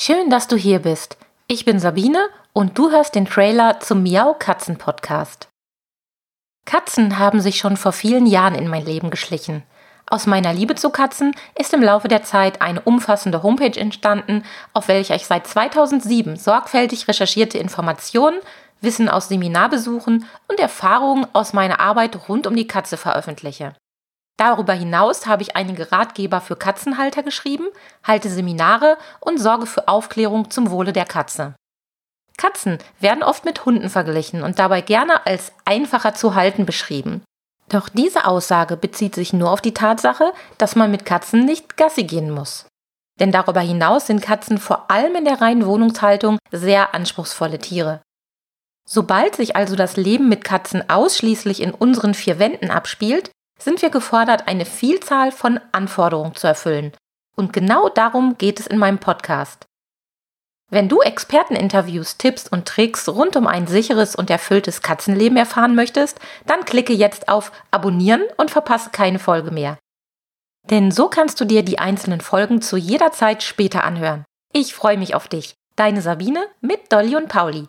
Schön, dass du hier bist. Ich bin Sabine und du hörst den Trailer zum Miau Katzen Podcast. Katzen haben sich schon vor vielen Jahren in mein Leben geschlichen. Aus meiner Liebe zu Katzen ist im Laufe der Zeit eine umfassende Homepage entstanden, auf welcher ich seit 2007 sorgfältig recherchierte Informationen, Wissen aus Seminarbesuchen und Erfahrungen aus meiner Arbeit rund um die Katze veröffentliche. Darüber hinaus habe ich einige Ratgeber für Katzenhalter geschrieben, halte Seminare und sorge für Aufklärung zum Wohle der Katze. Katzen werden oft mit Hunden verglichen und dabei gerne als einfacher zu halten beschrieben. Doch diese Aussage bezieht sich nur auf die Tatsache, dass man mit Katzen nicht Gassi gehen muss. Denn darüber hinaus sind Katzen vor allem in der reinen Wohnungshaltung sehr anspruchsvolle Tiere. Sobald sich also das Leben mit Katzen ausschließlich in unseren vier Wänden abspielt, sind wir gefordert, eine Vielzahl von Anforderungen zu erfüllen. Und genau darum geht es in meinem Podcast. Wenn du Experteninterviews, Tipps und Tricks rund um ein sicheres und erfülltes Katzenleben erfahren möchtest, dann klicke jetzt auf Abonnieren und verpasse keine Folge mehr. Denn so kannst du dir die einzelnen Folgen zu jeder Zeit später anhören. Ich freue mich auf dich. Deine Sabine mit Dolly und Pauli.